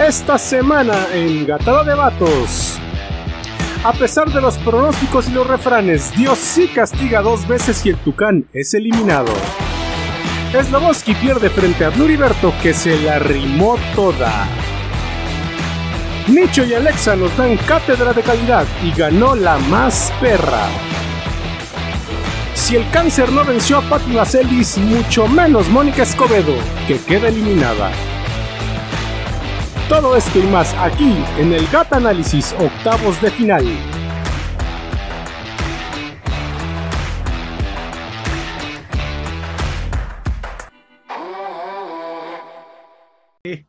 Esta semana en Gatada de Vatos. A pesar de los pronósticos y los refranes, Dios sí castiga dos veces y el Tucán es eliminado. Sloboski pierde frente a Bluriberto que se la rimó toda. Nicho y Alexa nos dan cátedra de calidad y ganó la más perra. Si el cáncer no venció a Patti Vaselis, mucho menos Mónica Escobedo, que queda eliminada. Todo esto y más aquí en el GAT Análisis octavos de final.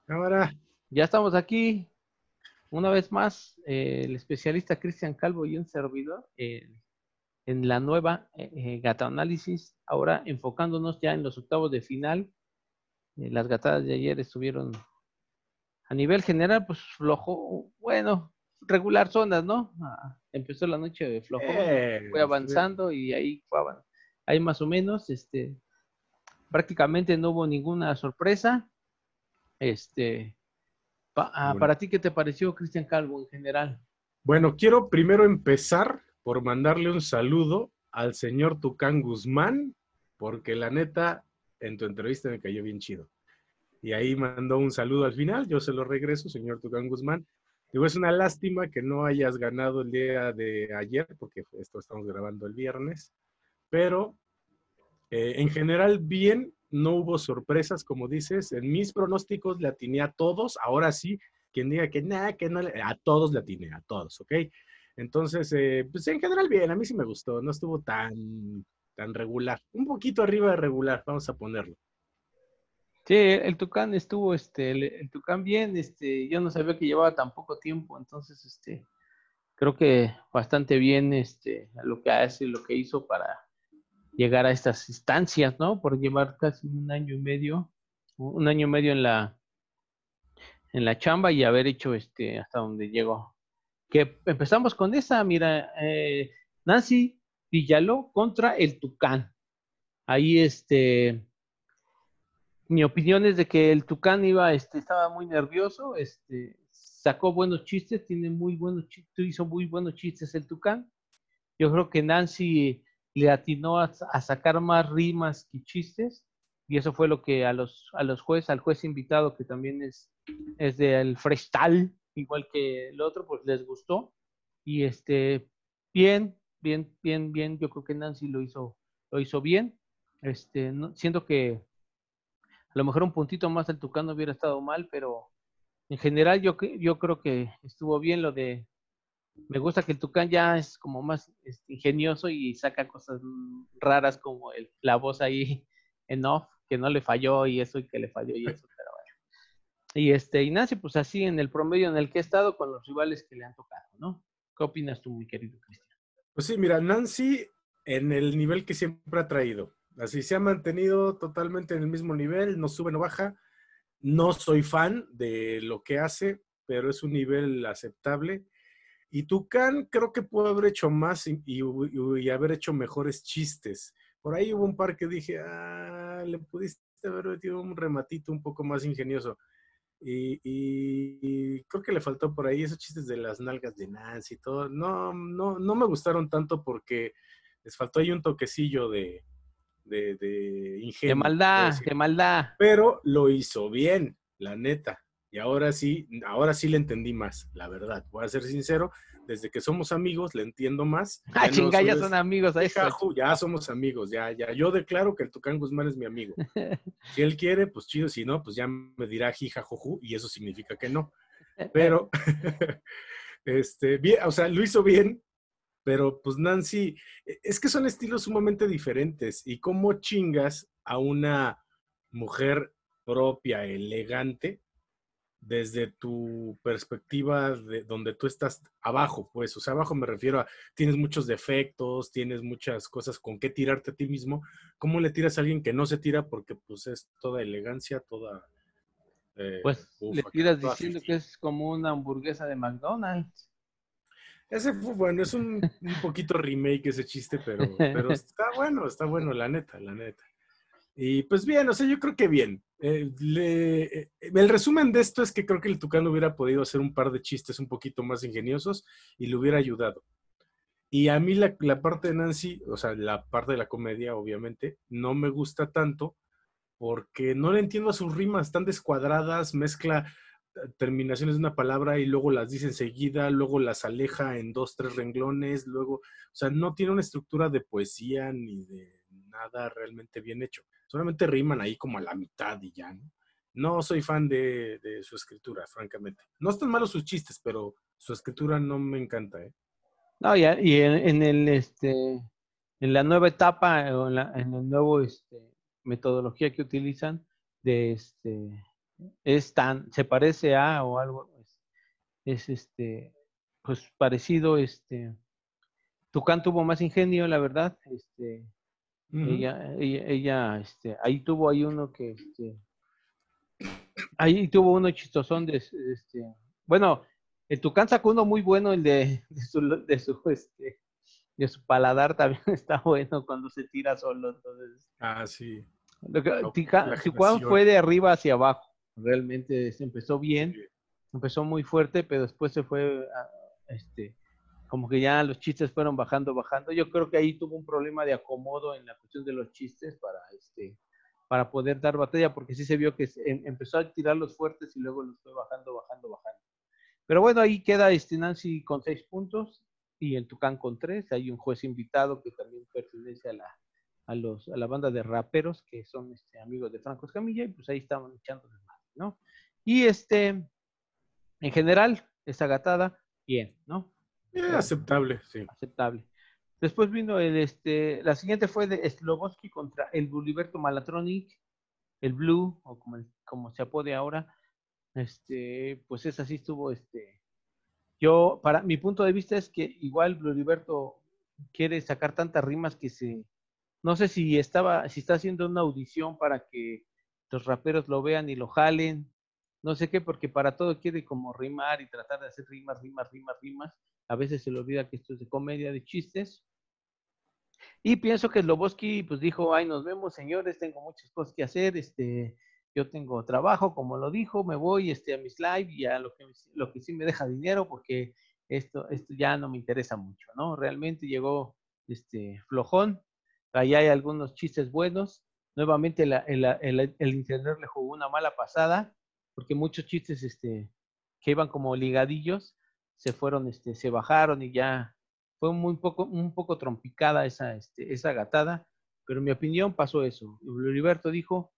ahora ya estamos aquí una vez más, eh, el especialista Cristian Calvo y un servidor eh, en la nueva eh, Gata Análisis, ahora enfocándonos ya en los octavos de final. las gatadas de ayer estuvieron a nivel general, pues flojo, bueno, regular zonas, ¿no? Ah, empezó la noche flojo, fue avanzando y ahí fue ahí más o menos, este, prácticamente no hubo ninguna sorpresa. Este, ah, para ti, ¿qué te pareció Cristian Calvo en general? Bueno, quiero primero empezar por mandarle un saludo al señor Tucán Guzmán, porque la neta, en tu entrevista me cayó bien chido. Y ahí mandó un saludo al final, yo se lo regreso, señor Tucán Guzmán. Digo, es una lástima que no hayas ganado el día de ayer, porque esto estamos grabando el viernes, pero eh, en general bien, no hubo sorpresas, como dices. En mis pronósticos le atiné a todos, ahora sí, quien diga que nada, que no, a todos le atiné, a todos, ¿ok? Entonces, eh, pues en general bien, a mí sí me gustó, no estuvo tan, tan regular, un poquito arriba de regular, vamos a ponerlo. Sí, el Tucán estuvo, este, el, Tucán bien, este, yo no sabía que llevaba tan poco tiempo, entonces, este, creo que bastante bien, este, lo que hace, lo que hizo para llegar a estas instancias, ¿no? Por llevar casi un año y medio, un año y medio en la, en la chamba y haber hecho, este, hasta donde llegó. Que empezamos con esa, mira, eh, Nancy Villaló contra el Tucán. Ahí, este, mi opinión es de que el Tucán iba, este, estaba muy nervioso, este, sacó buenos chistes, tiene muy buenos hizo muy buenos chistes el Tucán. Yo creo que Nancy le atinó a, sacar más rimas que chistes, y eso fue lo que a los, a los jueces, al juez invitado, que también es, es del freestyle, igual que el otro, pues les gustó. Y este, bien, bien, bien, bien, yo creo que Nancy lo hizo, lo hizo bien. Este, siento que a lo mejor un puntito más el Tucano hubiera estado mal, pero en general yo, yo creo que estuvo bien lo de... Me gusta que el Tucán ya es como más este, ingenioso y saca cosas raras como el, la voz ahí en off, que no le falló y eso y que le falló y eso, pero bueno. Y este, Ignacio, pues así en el promedio en el que he estado con los rivales que le han tocado, ¿no? ¿Qué opinas tú, mi querido Cristian? Pues sí, mira, Nancy en el nivel que siempre ha traído. Así se ha mantenido totalmente en el mismo nivel, no sube, no baja. No soy fan de lo que hace, pero es un nivel aceptable. Y Tucán creo que pudo haber hecho más y, haber hecho mejores chistes. Por ahí hubo un par que dije, ah, le pudiste haber metido un rematito un poco más ingenioso. Y, y, creo que le faltó por ahí esos chistes de las nalgas de Nancy y todo. No, no, no me gustaron tanto porque les faltó ahí un toquecillo de, de, de ingenio. De maldad, de maldad. Pero lo hizo bien, la neta. Y ahora sí, ahora sí le entendí más, la verdad. Voy a ser sincero, desde que somos amigos le entiendo más. Ah, chinga, ya son amigos. Ahí ya somos amigos, ya, ya. Yo declaro que el Tucán Guzmán es mi amigo. Si él quiere, pues chido, si no, pues ya me dirá jija, joju, y eso significa que no. Pero, este, bien, o sea, lo hizo bien, pero pues Nancy, e, es que son estilos sumamente diferentes. ¿Y cómo chingas a una mujer propia, elegante, desde tu perspectiva de donde tú estás abajo, pues, o sea, abajo me refiero a, tienes muchos defectos, tienes muchas cosas con qué tirarte a ti mismo, ¿cómo le tiras a alguien que no se tira porque pues es toda elegancia, toda... Eh, pues le tiras diciendo que es como una hamburguesa de McDonald's. Ese fue bueno, es un, un poquito remake ese chiste, pero, pero está bueno, está bueno, la neta, la neta. Y pues bien, o sea, yo creo que bien. Eh, eh, el resumen de esto es que creo que el Tucán hubiera podido hacer un par de chistes un poquito más ingeniosos y le hubiera ayudado. Y a mí la, la, parte de Nancy, o sea, la parte de la comedia, obviamente, no me gusta tanto porque no le entiendo a sus rimas, están descuadradas, mezcla terminaciones de una palabra y luego las dice enseguida, luego las aleja en dos, tres renglones, luego, o sea, no tiene una estructura de poesía ni de nada realmente bien hecho. Solamente riman ahí como a la mitad y ya, ¿no? No soy fan de, su escritura, francamente. No están malos sus chistes, pero su escritura no me encanta, ¿eh? No, y, en, el, este, en la nueva etapa, en, en el nuevo, este, metodología que utilizan, de este, es tan, se parece a o algo, es, este, pues parecido, este, Tucán tuvo más ingenio, la verdad, este, ella, ella, este, ahí tuvo ahí uno que, este, ahí tuvo uno chistosón de, este, bueno, el Tucán sacó uno muy bueno, el de, de su, de su, este, de su paladar también está bueno cuando se tira solo, entonces. Ah, sí. Lo fue de arriba hacia abajo realmente se empezó bien, empezó muy fuerte, pero después se fue, este, como que ya los chistes fueron bajando, bajando. Yo creo que ahí tuvo un problema de acomodo en la cuestión de los chistes para, este, para poder dar batalla, porque sí se vio que em, empezó a tirar los fuertes y luego los fue bajando, bajando, bajando. Pero bueno, ahí queda este Nancy con seis puntos y el Tucán con tres. Hay un juez invitado que también pertenece a la, a, los, a la banda de raperos que son este, amigos de Franco Escamilla y pues ahí estaban echando ¿no? Y este, en general, esa gatada, bien, ¿no? aceptable, sí. Aceptable. Después vino el, este, la siguiente fue de Sloboski contra el Buliberto Malatronic, el Blue, o como, como se apode ahora. Este, pues esa sí estuvo, este, yo, para mi punto de vista es que igual Buliberto quiere sacar tantas rimas que se, no sé si estaba, si está haciendo una audición para que los raperos lo vean y lo jalen, no sé qué, porque para todo quiere como rimar y tratar de hacer rimas, rimas, rimas, rimas. A veces se le olvida que esto es de comedia, de chistes. Y pienso que Sloboski pues dijo, ay, nos vemos señores, tengo muchas cosas que hacer, este, yo tengo trabajo, como lo dijo, me voy este, a mis live y a lo que, lo que sí me deja dinero porque esto, esto ya no me interesa mucho, ¿no? Realmente llegó este, flojón, ahí hay algunos chistes buenos, nuevamente el, Internet le jugó una mala pasada, porque muchos chistes este, que iban como ligadillos se fueron, este, se bajaron y ya fue muy poco, un poco trompicada esa, este, esa gatada, pero en mi opinión pasó eso. Heriberto dijo,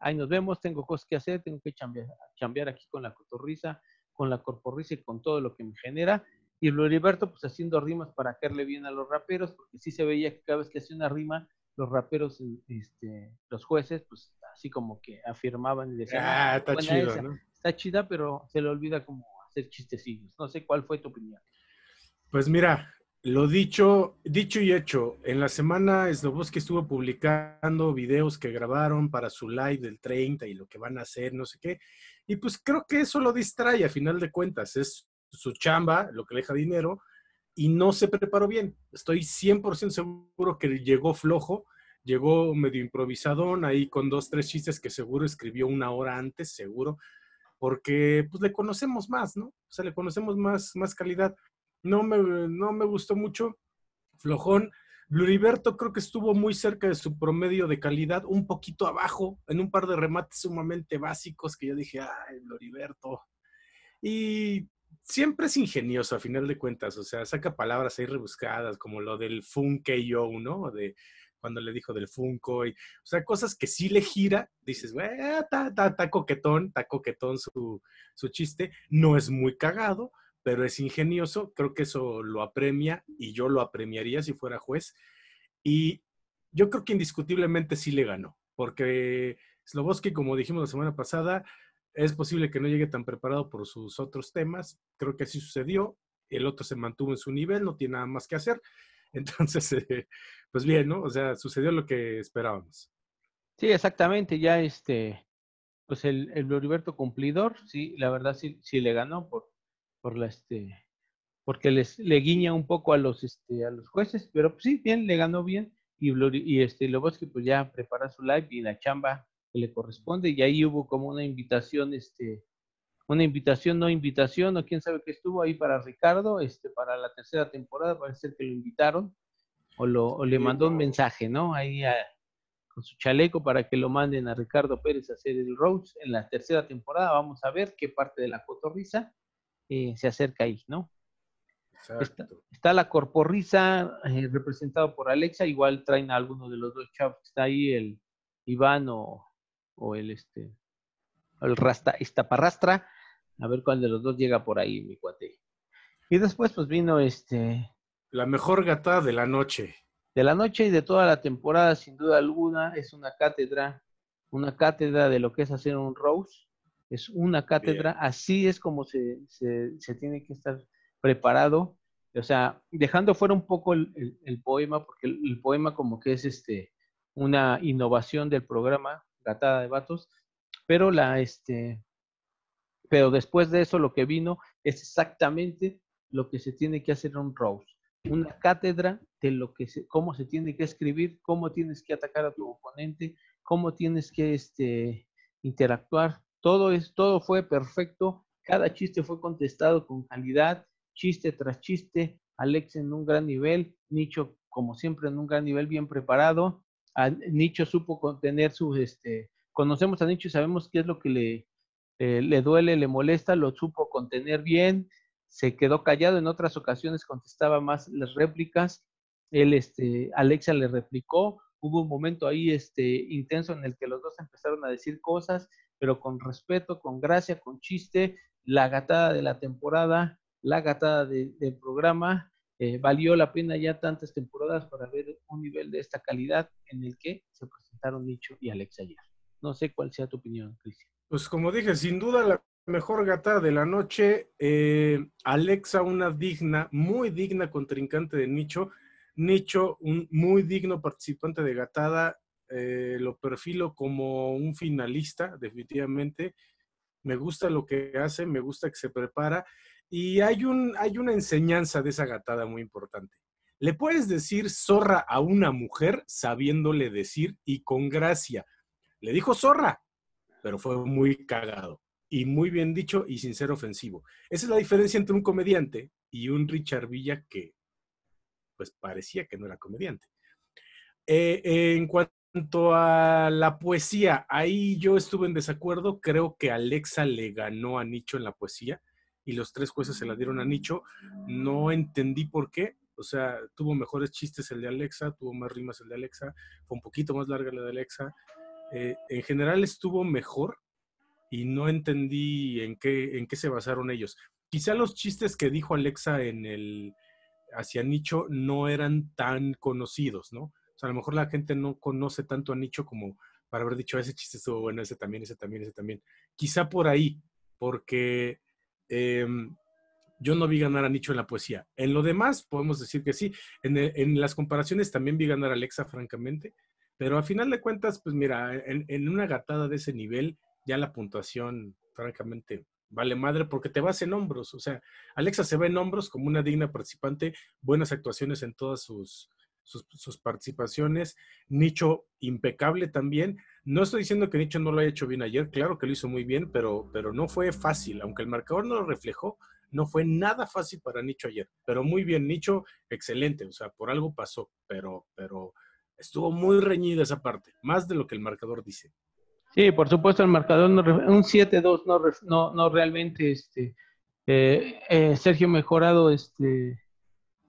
ahí nos vemos, tengo cosas que hacer, tengo que chambear, aquí con la cotorriza, con la corporriza y con todo lo que me genera. Y Heriberto pues haciendo rimas para caerle bien a los raperos, porque sí se veía que cada vez que hacía una rima los raperos, este, los jueces, pues así como que afirmaban y decían, ah, está chido, ¿no? Está chida, pero se le olvida como hacer chistecillos. No sé cuál fue tu opinión. Pues mira, lo dicho, dicho y hecho, en la semana que estuvo publicando videos que grabaron para su live del 30 y lo que van a hacer, no sé qué. Y pues creo que eso lo distrae a final de cuentas. Es su chamba, lo que le deja dinero, y no se preparó bien. Estoy 100% seguro que llegó flojo, llegó medio improvisadón ahí con dos, tres chistes que seguro escribió una hora antes, seguro, porque pues le conocemos más, ¿no? O sea, le conocemos más, más calidad. No me, no me gustó mucho. Flojón. Bluriberto creo que estuvo muy cerca de su promedio de calidad, un poquito abajo, en un par de remates sumamente básicos que yo dije, ay, Bluriberto. Y siempre es ingenioso a final de cuentas, o sea, saca palabras ahí rebuscadas, como lo del Funke yo, ¿no? De cuando le dijo del Funko, y, o sea, cosas que sí le gira, dices, güey, está coquetón, está coquetón su, su chiste, no es muy cagado, pero es ingenioso, creo que eso lo apremia y yo lo apremiaría si fuera juez. Y yo creo que indiscutiblemente sí le ganó, porque Sloboski, como dijimos la semana pasada, es posible que no llegue tan preparado por sus otros temas. Creo que así sucedió. El otro se mantuvo en su nivel, no tiene nada más que hacer. Entonces, eh, pues bien, ¿no? O sea, sucedió lo que esperábamos. Sí, exactamente. Ya este, pues el, el Floriberto cumplidor, sí, la verdad sí, sí le ganó por, por la este, porque les le guiña un poco a los este, a los jueces, pero pues, sí, bien, le ganó bien. y, y este Loboski pues ya prepara su live y la chamba que le corresponde y ahí hubo como una invitación, este, una invitación, no invitación, o quién sabe qué estuvo ahí para Ricardo, este, para la tercera temporada, parece ser que lo invitaron, o, lo, o le mandó un mensaje, ¿no? Ahí con su chaleco para que lo manden a Ricardo Pérez a hacer el Rose en la tercera temporada. Vamos a ver qué parte de la cotorriza eh, se acerca ahí, ¿no? Está, la corporrisa eh, representado por Alexa, igual traen a alguno de los dos chavos está ahí, el Iván o, o el este el Rasta, Estaparrastra, a ver cuál de los dos llega por ahí, mi cuate. Y después, pues vino este. La mejor gatada de la noche. De la noche y de toda la temporada, sin duda alguna, es una cátedra, una cátedra de lo que es hacer un Rose. Es una cátedra, así es como se, se, tiene que estar preparado. O sea, dejando fuera un poco el, poema, porque el, poema como que es este una innovación del programa Gatada de Vatos, pero la este pero después de eso lo que vino es exactamente lo que se tiene que hacer en un Rose. Una cátedra de lo que se, cómo se tiene que escribir, cómo tienes que atacar a tu oponente, cómo tienes que este, interactuar. Todo, es, todo fue perfecto. Cada chiste fue contestado con calidad, chiste tras chiste. Alex en un gran nivel, Nicho como siempre en un gran nivel bien preparado. Nicho supo contener sus, este, conocemos a Nicho y sabemos qué es lo que le, eh, le duele, le molesta, lo supo contener bien, se quedó callado, en otras ocasiones contestaba más las réplicas, él, este, Alexa le replicó, hubo un momento ahí este, intenso en el que los dos empezaron a decir cosas, pero con respeto, con gracia, con chiste, la gatada de la temporada, la gatada del programa, eh, valió la pena ya tantas temporadas para ver un nivel de esta calidad en el que se presentaron Nicho y Alexa ayer. No sé cuál sea tu opinión, Cristian. Pues como dije, sin duda la mejor gata de la noche. Eh, Alexa, una digna, muy digna contrincante de Nicho. Nicho, un muy digno participante de gatada. Eh, lo perfilo como un finalista, definitivamente. Me gusta lo que hace, me gusta que se prepara. Y hay, un, hay una enseñanza de esa gatada muy importante. Le puedes decir zorra a una mujer sabiéndole decir y con gracia. Le dijo zorra, pero fue muy cagado y muy bien dicho y sin ser ofensivo. Esa es la diferencia entre un comediante y un Richard Villa que pues parecía que no era comediante. Eh, en cuanto a la poesía, ahí yo estuve en desacuerdo. Creo que Alexa le ganó a Nicho en la poesía y los tres jueces se la dieron a Nicho. No entendí por qué. O sea, tuvo mejores chistes el de Alexa, tuvo más rimas el de Alexa, fue un poquito más larga la de Alexa. Eh, en general estuvo mejor y no entendí en qué, en qué se basaron ellos. Quizá los chistes que dijo Alexa en el hacia Nicho no eran tan conocidos, ¿no? O sea, a lo mejor la gente no conoce tanto a Nicho como para haber dicho, ese chiste estuvo bueno, ese también, ese también, ese también. Quizá por ahí, porque em, yo no vi ganar a Nicho en la poesía. En lo demás, podemos decir que sí. En, las comparaciones también vi ganar a Alexa, francamente. Pero a final de cuentas, pues mira, en, una gatada de ese nivel, ya la puntuación, francamente, vale madre porque te vas en hombros. O sea, Alexa se ve en hombros como una digna participante, buenas actuaciones en todas sus, sus, participaciones. Nicho impecable también. No estoy diciendo que Nicho no lo haya hecho bien ayer, claro que lo hizo muy bien, pero, pero no fue fácil. Aunque el marcador no lo reflejó, no fue nada fácil para Nicho ayer. Pero muy bien, Nicho, excelente. O sea, por algo pasó, pero, pero estuvo muy reñida esa parte, más de lo que el marcador dice. Sí, por supuesto, el marcador, no, un 7-2 no, no, no, realmente, este, eh, eh, Sergio Mejorado, este,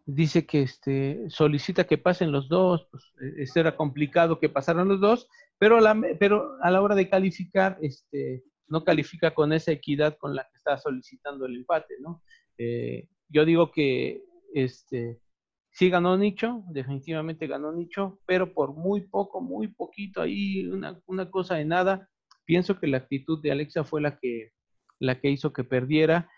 dice que este, solicita que pasen los dos, pues, este era complicado que pasaran los dos, pero, a la hora de calificar, este, no califica con esa equidad con la que está solicitando el empate, ¿no? yo digo que este, Sí ganó Nicho, definitivamente ganó Nicho, pero por muy poco, muy poquito, ahí una, cosa de nada. Pienso que la actitud de Alexa fue la que, la que hizo que perdiera,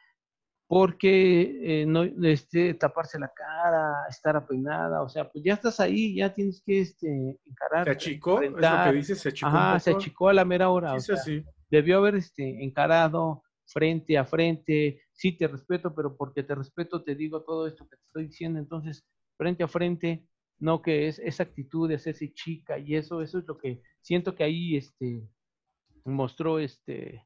porque eh, no este, taparse la cara, estar apeinada, o sea, pues ya estás ahí, ya tienes que este, encarar. Se achicó, es lo que dices, se achicó. Ajá, se achicó a la mera hora. Sí, Debió haber este, encarado frente a frente, sí te respeto, pero porque te respeto te digo todo esto que te estoy diciendo, entonces frente a frente, no que es esa actitud de hacerse chica y eso, eso es lo que siento que ahí este, mostró, este,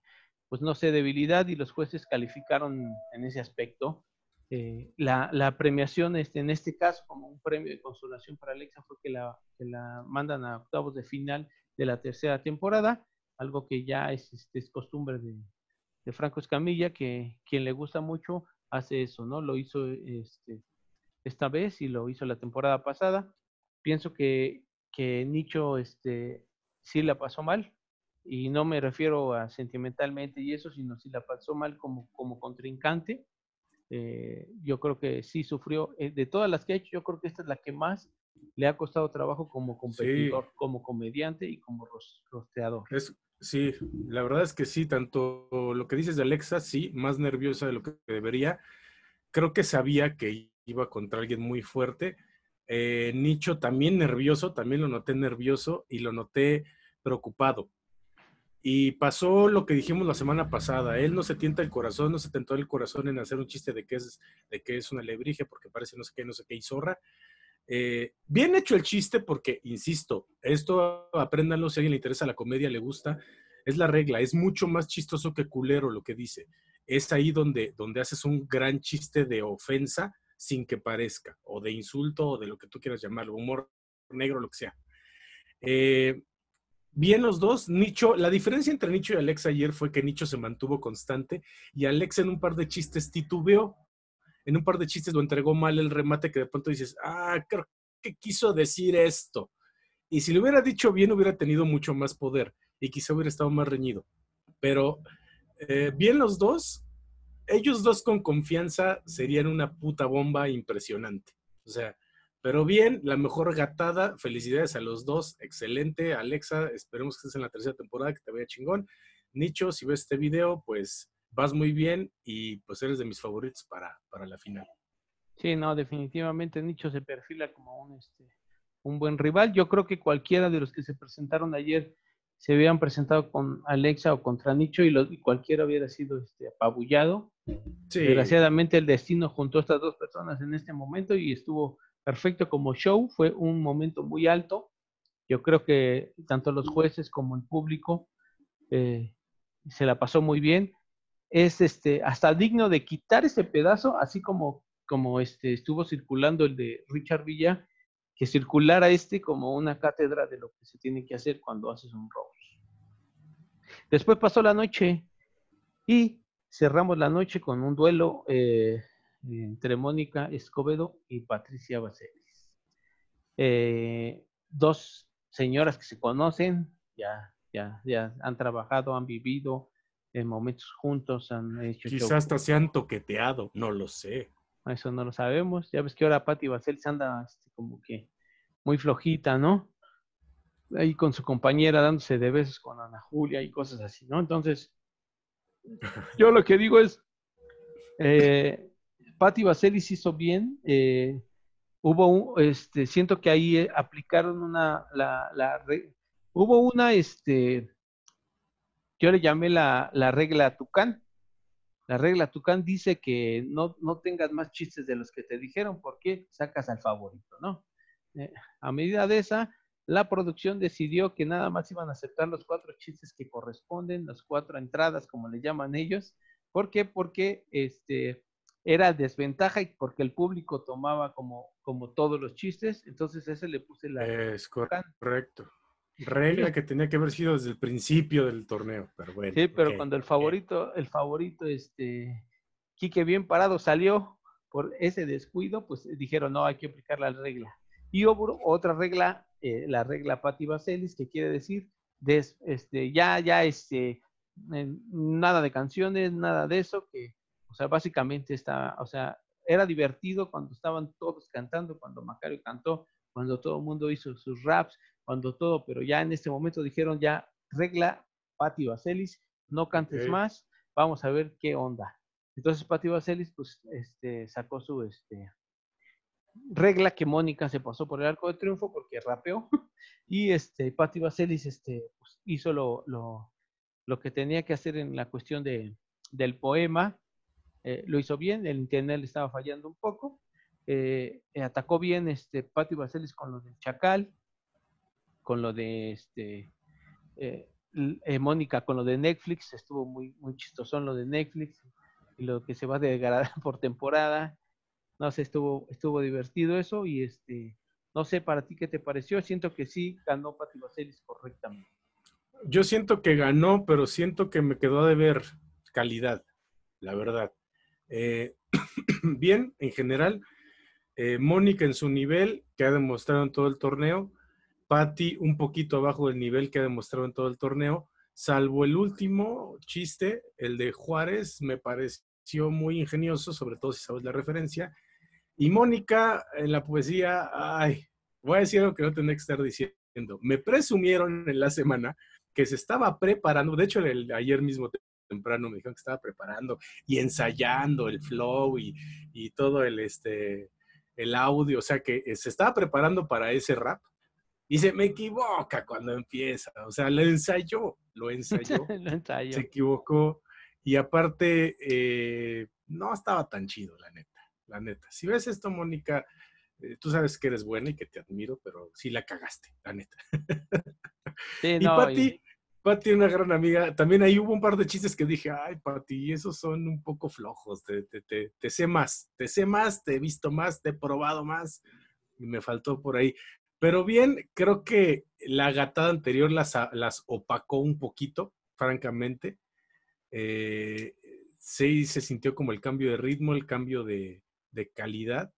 pues no sé, debilidad y los jueces calificaron en ese aspecto. Eh, la, la, premiación, este, en este caso, como un premio de consolación para Alexa, fue que la, la mandan a octavos de final de la tercera temporada, algo que ya es, este, es costumbre de, de, Franco Escamilla, que quien le gusta mucho hace eso, ¿no? Lo hizo este, esta vez y lo hizo la temporada pasada. Pienso que, que Nicho este, sí la pasó mal, y no me refiero a sentimentalmente y eso, sino si la pasó mal como, como contrincante. Eh, yo creo que sí sufrió, eh, de todas las que ha hecho, yo creo que esta es la que más le ha costado trabajo como competidor, como comediante y como rostreador. Es, sí, la verdad es que sí, tanto lo que dices de Alexa, sí, más nerviosa de lo que debería. Creo que sabía que iba contra alguien muy fuerte. Eh, Nicho también nervioso, también lo noté nervioso y lo noté preocupado. Y pasó lo que dijimos la semana pasada. Él no se tienta el corazón, no se tentó el corazón en hacer un chiste de que es, de que es una lebrige porque parece no sé qué, no sé qué, y zorra. Eh, bien hecho el chiste porque, insisto, esto apréndanlo si a alguien le interesa la comedia, le gusta, es la regla, es mucho más chistoso que culero lo que dice. Es ahí donde, donde haces un gran chiste de ofensa sin que parezca, o de insulto, o de lo que tú quieras llamarlo, humor negro, lo que sea. Eh, bien los dos. Nicho, la diferencia entre Nicho y Alex ayer fue que Nicho se mantuvo constante y Alex en un par de chistes titubeó. En un par de chistes lo entregó mal el remate que de pronto dices, ah, creo que quiso decir esto. Y si lo hubiera dicho bien, hubiera tenido mucho más poder y quizá hubiera estado más reñido. Pero eh, bien los dos, ellos dos con confianza serían una puta bomba impresionante. O sea, pero bien, la mejor gatada. Felicidades a los dos. Excelente. Alexa, esperemos que estés en la tercera temporada, que te vaya chingón. Nicho, si ves este video, pues vas muy bien y pues eres de mis favoritos para, para la final. Sí, no, definitivamente Nicho se perfila como un, este, un buen rival. Yo creo que cualquiera de los que se presentaron ayer se hubieran presentado con Alexa o contra Nicho y, cualquiera hubiera sido este, apabullado. Desgraciadamente el destino juntó a estas dos personas en este momento y estuvo perfecto como show, fue un momento muy alto. Yo creo que tanto los jueces como el público eh, se la pasó muy bien. Es este, hasta digno de quitar ese pedazo, así como, como este, estuvo circulando el de Richard Villa, que circulara este como una cátedra de lo que se tiene que hacer cuando haces un roast. Después pasó la noche y cerramos la noche con un duelo eh, entre Mónica Escobedo y Patricia Bacelis. Eh, dos señoras que se conocen, ya, ya, ya han trabajado, han vivido en momentos juntos, han hecho... Quizás hasta se han toqueteado, no lo sé. Eso no lo sabemos. Ya ves que ahora Pati Bacelis anda este, como que muy flojita, ¿no? Ahí con su compañera dándose de besos con Ana Julia y cosas así, ¿no? Entonces, yo lo que digo es, eh, Patti Vaselis hizo bien. Eh, hubo un, este, siento que ahí eh, aplicaron una, hubo una, este, yo le llamé la, la regla Tucán. La regla Tucán dice que no, no tengas más chistes de los que te dijeron porque sacas al favorito, ¿no? Eh, a medida de esa, la producción decidió que nada más iban a aceptar los cuatro chistes que corresponden, las cuatro entradas, como le llaman ellos. ¿Por qué? Porque este, era desventaja porque el público tomaba como, como todos los chistes, entonces ese le puse la... Es correcto. Regla que tenía que haber sido desde el principio del torneo, pero bueno. Sí, pero cuando el favorito, el favorito, este, Quique bien parado salió por ese descuido, pues dijeron, no, hay que aplicar la regla. Y hubo otra regla, eh, la regla Patti Vaselis, que quiere decir, este, ya, ya, este, nada de canciones, nada de eso, que o sea, básicamente está, o sea, era divertido cuando estaban todos cantando, cuando Macario cantó, cuando todo el mundo hizo sus raps, cuando todo, pero ya en este momento dijeron ya, regla, Pati Vaselis, no cantes más, vamos a ver qué onda. Entonces Pati Vaselis, pues, este, sacó su, este, regla que Mónica se pasó por el arco de triunfo porque rapeó, y este, Pati Vaselis, este, pues, hizo lo, lo, lo que tenía que hacer en la cuestión de, del poema, eh, lo hizo bien, el internet le estaba fallando un poco. eh, atacó bien este Patti Vaselis con lo del Chacal, con lo de este eh, eh, Mónica con lo de Netflix, estuvo muy, muy chistosón lo de Netflix y lo que se va a degradar por temporada. No sé, estuvo, estuvo divertido eso y este, no sé para ti qué te pareció. Siento que sí ganó Patti Vaselis correctamente. Yo siento que ganó, pero siento que me quedó de ver calidad, la verdad. Eh, bien, en general, eh, Mónica en su nivel, que ha demostrado en todo el torneo, Patti un poquito abajo del nivel que ha demostrado en todo el torneo, salvo el último chiste, el de Juárez, me pareció muy ingenioso, sobre todo si sabes la referencia. Y Mónica en la poesía, ay, voy a decir algo que no tendría que estar diciendo. Me presumieron en la semana que se estaba preparando, de hecho el, ayer mismo temprano me dijeron que estaba preparando y ensayando el flow y, y todo el, este, el audio, o sea que se estaba preparando para ese rap y se me equivoca cuando empieza. O sea, lo ensayó, lo ensayó. Se equivocó. Y aparte, eh, no estaba tan chido, la neta. La neta. Si ves esto, Mónica, eh, tú sabes que eres buena y que te admiro, pero sí la cagaste, la neta. y no, Pati, Pati, una gran amiga, también ahí hubo un par de chistes que dije, ay, Pati, esos son un poco flojos, te, te, te, te, sé más, te sé más, te he visto más, te he probado más, y me faltó por ahí. Pero bien, creo que la gatada anterior las, las opacó un poquito, francamente. Eh, sí se sintió como el cambio de ritmo, el cambio de, calidad.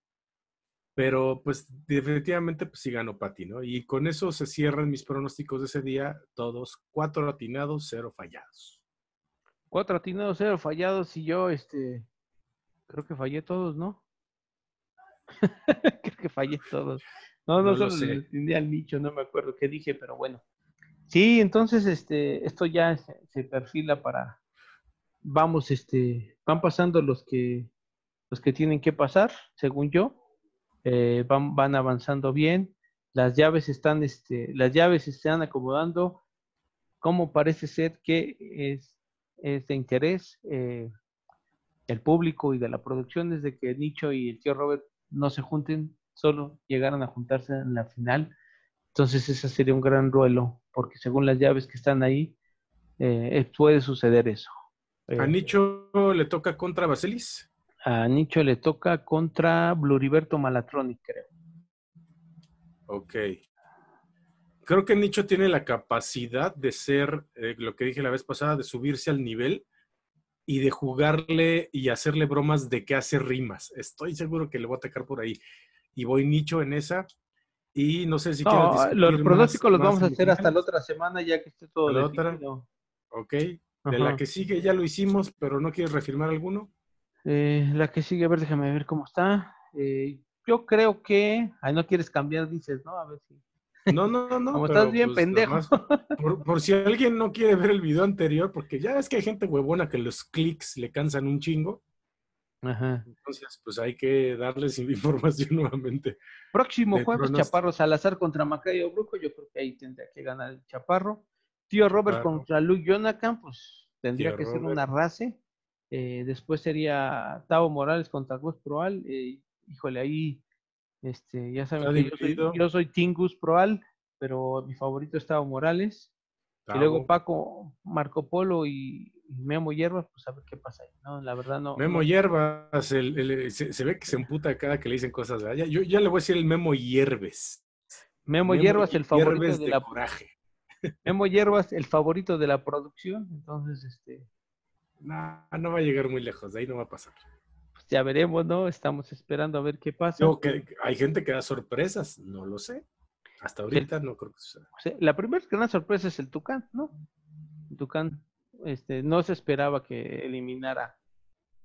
Pero pues definitivamente pues sí ganó Pati, ¿no? Y con eso se cierran mis pronósticos de ese día, todos cuatro atinados, cero fallados. Cuatro atinados, cero fallados y yo, este, creo que fallé todos, ¿no? creo que fallé todos. No, no, no solo le al nicho, no me acuerdo qué dije, pero bueno. Sí, entonces este, esto ya se, perfila para, vamos, este, van pasando los que, los que tienen que pasar, según yo, eh, van, van avanzando bien, las llaves están, este, las llaves se están acomodando, como parece ser que es, es de interés eh, el público y de la producción desde que Nicho y el tío Robert no se junten solo llegaran a juntarse en la final. Entonces ese sería un gran duelo, porque según las llaves que están ahí, eh, puede suceder eso. ¿A eh, Nicho le toca contra Baselis? A Nicho le toca contra Bluriberto Malatronic, creo. Ok. Creo que Nicho tiene la capacidad de ser, eh, lo que dije la vez pasada, de subirse al nivel y de jugarle y hacerle bromas de que hace rimas. Estoy seguro que le voy a atacar por ahí y voy nicho en esa. Y no sé si no, Los pronósticos los vamos a hacer hasta la otra semana, ya que esté todo la otra. Ok. De la que sigue ya lo hicimos, pero ¿no quieres reafirmar alguno? Eh, la que sigue, a ver, déjame ver cómo está. Eh, yo creo que. Ay, no quieres cambiar, dices, ¿no? A ver si. No, no, no. Como estás bien pues, pendejo. por, por, si alguien no quiere ver el video anterior, porque ya es que hay gente huevona que los clics le cansan un chingo. Entonces, pues hay que darles información nuevamente. Próximo jueves, Chaparro Salazar contra Macayo Brujo. Yo creo que ahí tendría que ganar el Chaparro. Tío Robert contra Luke Jonathan, pues tendría que ser una race. Eh, después sería Tavo Morales contra Gus Proal. Eh, híjole, ahí, este, ya saben que yo soy, yo soy Tingus Proal, pero mi favorito es Tavo Morales. Y luego Paco, Marco Polo y, Memo Hierbas, pues a ver qué pasa ahí, ¿no? La verdad no. Memo Hierbas, se, ve que se emputa cada que le dicen cosas, ¿verdad? Yo ya le voy a decir el Memo Hierbes. Memo, Hierbas, el favorito de, la coraje. Memo Hierbas, el favorito de la producción, entonces este. No, no va a llegar muy lejos, de ahí no va a pasar. Pues ya veremos, ¿no? Estamos esperando a ver qué pasa. que hay gente que da sorpresas, no lo sé. Hasta ahorita no creo que suceda. la primera gran sorpresa es el Tucán, ¿no? El Tucán este, no se esperaba que eliminara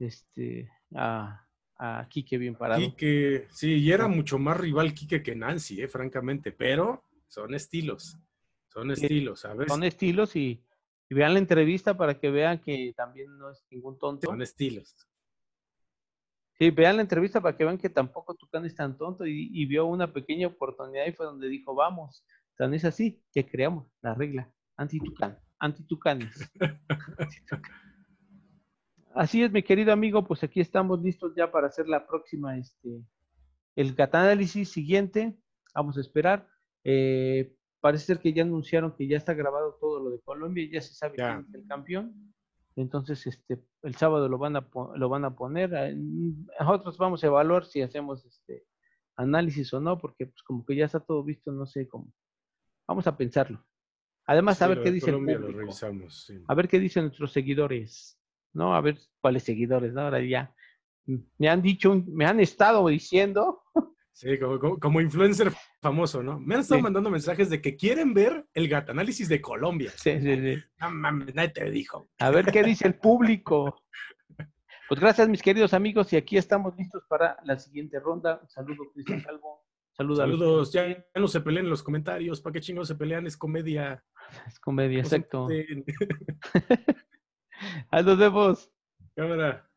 este, a, a Quique bien parado. Quique, sí, y era mucho más rival Quique que Nancy, eh, francamente, pero son estilos, son estilos, ¿sabes? Son estilos y, vean la entrevista para que vean que también no es ningún tonto. Son estilos. Sí, vean la entrevista para que vean que tampoco Tucán es tan tonto y, y vio una pequeña oportunidad y fue donde dijo, vamos, tan es así que creamos la regla anti-Tucán antitucanes. Así es, mi querido amigo, pues aquí estamos listos ya para hacer la próxima, este, el análisis siguiente, vamos a esperar. Eh, parece ser que ya anunciaron que ya está grabado todo lo de Colombia, ya se sabe quién es el campeón. Entonces, este, el sábado lo van a, lo van a poner. Nosotros vamos a evaluar si hacemos este análisis o no, porque pues como que ya está todo visto, no sé cómo. Vamos a pensarlo. Además, a ver qué dice el público. A ver qué dicen nuestros seguidores, ¿no? A ver cuáles seguidores, ¿no? Ahora ya me han dicho, me han estado diciendo Sí, como, influencer famoso, ¿no? Me han estado mandando mensajes de que quieren ver el gatanálisis de Colombia. Sí, sí, sí. No mames, nadie te dijo. A ver qué dice el público. Pues gracias, mis queridos amigos, y aquí estamos listos para la siguiente ronda. Saludos, Cristian Calvo. Saludos. Saludos. Ya, no se peleen en los comentarios. ¿Para qué chingos se pelean? Es comedia. Es comedia, exacto. Ahí nos vemos. Cámara.